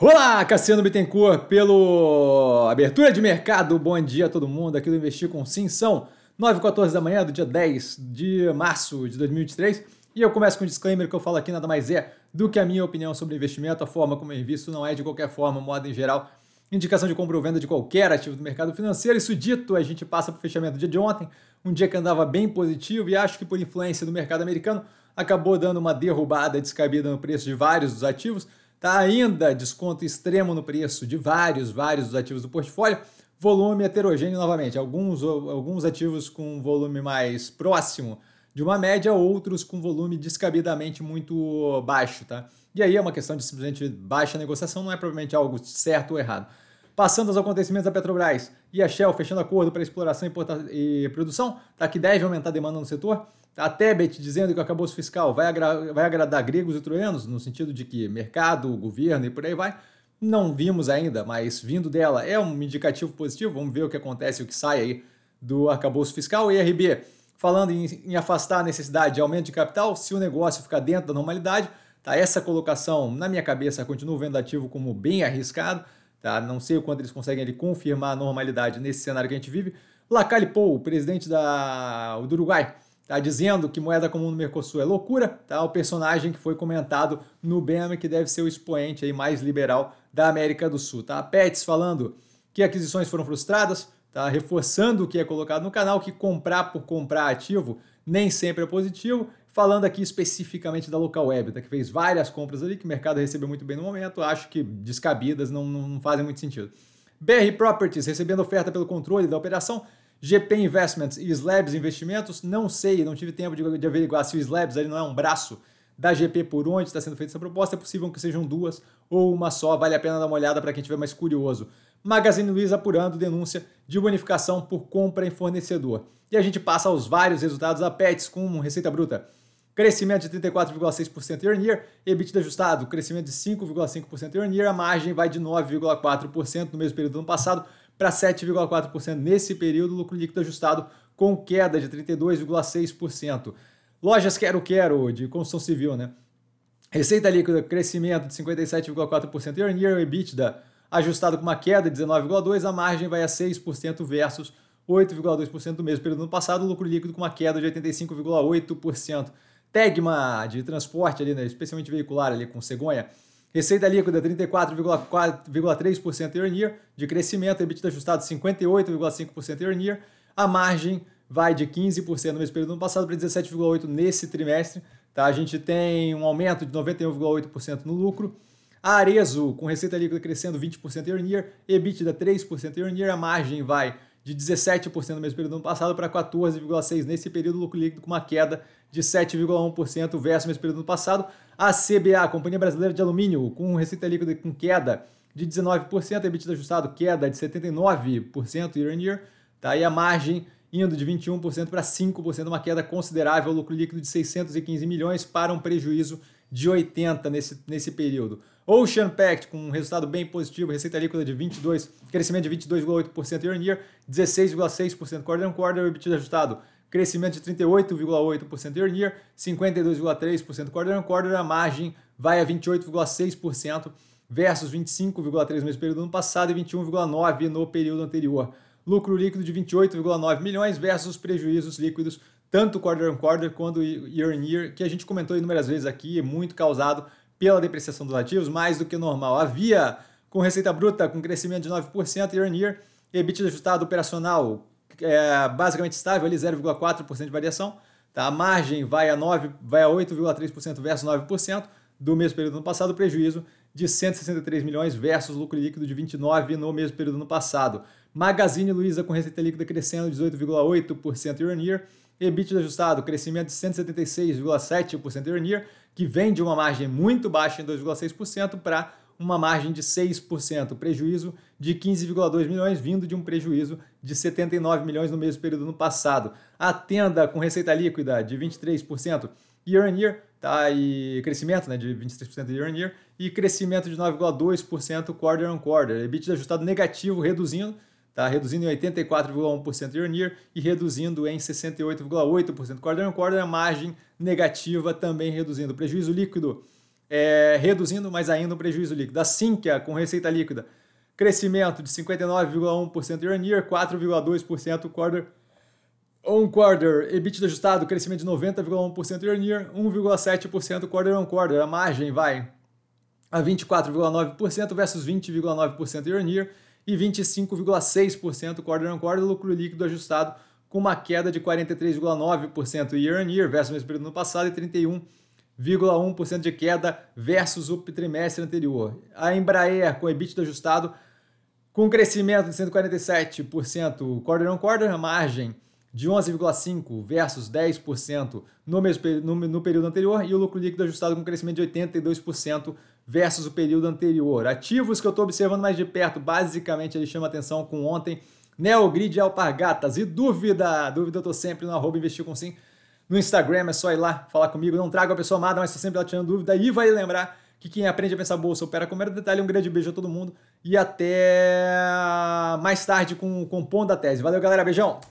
Olá, Cassiano Bittencourt, pelo abertura de mercado. Bom dia a todo mundo aqui do Investir com Sim. São 9 h 14 da manhã do dia 10 de março de 2023. E eu começo com um disclaimer que eu falo aqui nada mais é do que a minha opinião sobre investimento. A forma como eu invisto não é de qualquer forma, modo em geral, indicação de compra ou venda de qualquer ativo do mercado financeiro. Isso dito, a gente passa para o fechamento do dia de ontem, um dia que andava bem positivo e acho que por influência do mercado americano acabou dando uma derrubada descabida no preço de vários dos ativos Tá ainda desconto extremo no preço de vários, vários dos ativos do portfólio. Volume heterogêneo novamente. Alguns, alguns ativos com volume mais próximo de uma média, outros com volume descabidamente muito baixo, tá? E aí é uma questão de simplesmente baixa negociação, não é provavelmente algo certo ou errado. Passando aos acontecimentos da Petrobras e a Shell fechando acordo para exploração e produção, tá? que deve aumentar a demanda no setor. A Tebet dizendo que o acabouço fiscal vai, agra vai agradar gregos e troianos, no sentido de que mercado, governo e por aí vai. Não vimos ainda, mas vindo dela é um indicativo positivo. Vamos ver o que acontece, o que sai aí do arcabouço fiscal. E RB falando em, em afastar a necessidade de aumento de capital, se o negócio ficar dentro da normalidade, tá? Essa colocação, na minha cabeça, continuo vendo ativo como bem arriscado, tá? Não sei o quanto eles conseguem confirmar a normalidade nesse cenário que a gente vive. Lacalle Pou, presidente da, do Uruguai, tá dizendo que moeda comum no Mercosul é loucura, tá? O personagem que foi comentado no BEM que deve ser o expoente aí mais liberal da América do Sul, tá? Pets falando que aquisições foram frustradas, tá? Reforçando o que é colocado no canal, que comprar por comprar ativo nem sempre é positivo. Falando aqui especificamente da Local Web, tá? que fez várias compras ali, que o mercado recebeu muito bem no momento, acho que descabidas, não, não fazem muito sentido. BR Properties recebendo oferta pelo controle da operação, GP Investments e Slabs Investimentos, não sei, não tive tempo de, de averiguar se o Slabs ali não é um braço da GP por onde está sendo feita essa proposta, é possível que sejam duas ou uma só, vale a pena dar uma olhada para quem estiver mais curioso. Magazine Luiza apurando denúncia de bonificação por compra em fornecedor. E a gente passa aos vários resultados da Pets com receita bruta. Crescimento de 34,6% year on year, EBITDA ajustado, crescimento de 5,5% year on year, a margem vai de 9,4% no mesmo período do ano passado para 7,4% nesse período, lucro líquido ajustado com queda de 32,6%. Lojas Quero Quero de construção civil, né? Receita líquida, crescimento de 57,4% year on year, EBITDA ajustado com uma queda de 19,2%, a margem vai a 6% versus 8,2% do mesmo período do ano passado, lucro líquido com uma queda de 85,8%. Tegma de transporte ali, né, especialmente veicular ali com cegonha, Receita líquida 34,3% year on year de crescimento, EBITDA ajustado 58,5% year on year. A margem vai de 15% no mesmo período do ano passado para 17,8% nesse trimestre. Tá? A gente tem um aumento de 91,8% no lucro. A Arezo, com receita líquida crescendo 20% year on year, EBITDA 3% year on year, a margem vai de 17% no mesmo período do ano passado para 14,6% nesse período, lucro líquido com uma queda de 7,1% versus o mesmo período do ano passado. A CBA, Companhia Brasileira de Alumínio, com receita líquida com queda de 19%, EBITDA ajustado queda de 79% year on year, tá? E a margem indo de 21% para 5%, uma queda considerável, lucro líquido de 615 milhões para um prejuízo de 80 nesse, nesse período. Ocean Pact com um resultado bem positivo, receita líquida de 22, crescimento de 22,8% year on year, 16,6% quarter on quarter, EBITDA ajustado, crescimento de 38,8% year on year, 52,3% quarter on quarter, a margem vai a 28,6% versus 25,3% no mesmo período do ano passado e 21,9% no período anterior. Lucro líquido de 28,9 milhões versus prejuízos líquidos tanto quarter on quarter quanto year on year, que a gente comentou inúmeras vezes aqui, muito causado pela depreciação dos ativos, mais do que normal. Havia, com receita bruta, com crescimento de 9% year on year, EBITDA ajustado operacional é, basicamente estável, ali 0,4% de variação. Tá? A margem vai a, 9, vai a 8,3% versus 9% do mesmo período do ano passado, prejuízo de 163 milhões versus lucro líquido de 29 no mesmo período do ano passado. Magazine Luiza com receita líquida crescendo 18,8% year on year, EBITDA ajustado, crescimento de 176,7% year on year, que vem de uma margem muito baixa em 2,6% para uma margem de 6%, prejuízo de 15,2 milhões, vindo de um prejuízo de 79 milhões no mesmo período no passado. A tenda com receita líquida de 23% year on year, tá? E crescimento, né, de 23% year on year e crescimento de 9,2% quarter on quarter. EBITDA ajustado negativo, reduzindo tá? reduzindo em 84,1% year on year e reduzindo em 68,8% quarter on quarter, a margem negativa também reduzindo. Prejuízo líquido é, reduzindo, mas ainda um prejuízo líquido. A Sinqia, com receita líquida, crescimento de 59,1% year on year, 4,2% quarter on quarter. EBITDA ajustado, crescimento de 90,1% year on year, 1,7% quarter on quarter. A margem vai a 24,9% versus 20,9% year on year e 25,6% quarter on quarter. Lucro líquido ajustado com uma queda de 43,9% year on year versus o mesmo período no passado e 31,1% de queda versus o trimestre anterior. A Embraer com EBITDA ajustado com crescimento de 147% quarter on quarter, a margem de 11,5% versus 10% no, mesmo, no, no período anterior e o lucro líquido ajustado com crescimento de 82% versus o período anterior. Ativos que eu estou observando mais de perto, basicamente ele chama atenção com ontem Neogrid e Alpargatas. E dúvida? Dúvida eu tô sempre no arroba investir com sim. No Instagram é só ir lá falar comigo. Não trago a pessoa amada, mas estou sempre lá tirando dúvida. E vai lembrar que quem aprende a pensar bolsa opera com mero detalhe. Um grande beijo a todo mundo e até mais tarde com o Compondo a Tese. Valeu, galera. Beijão!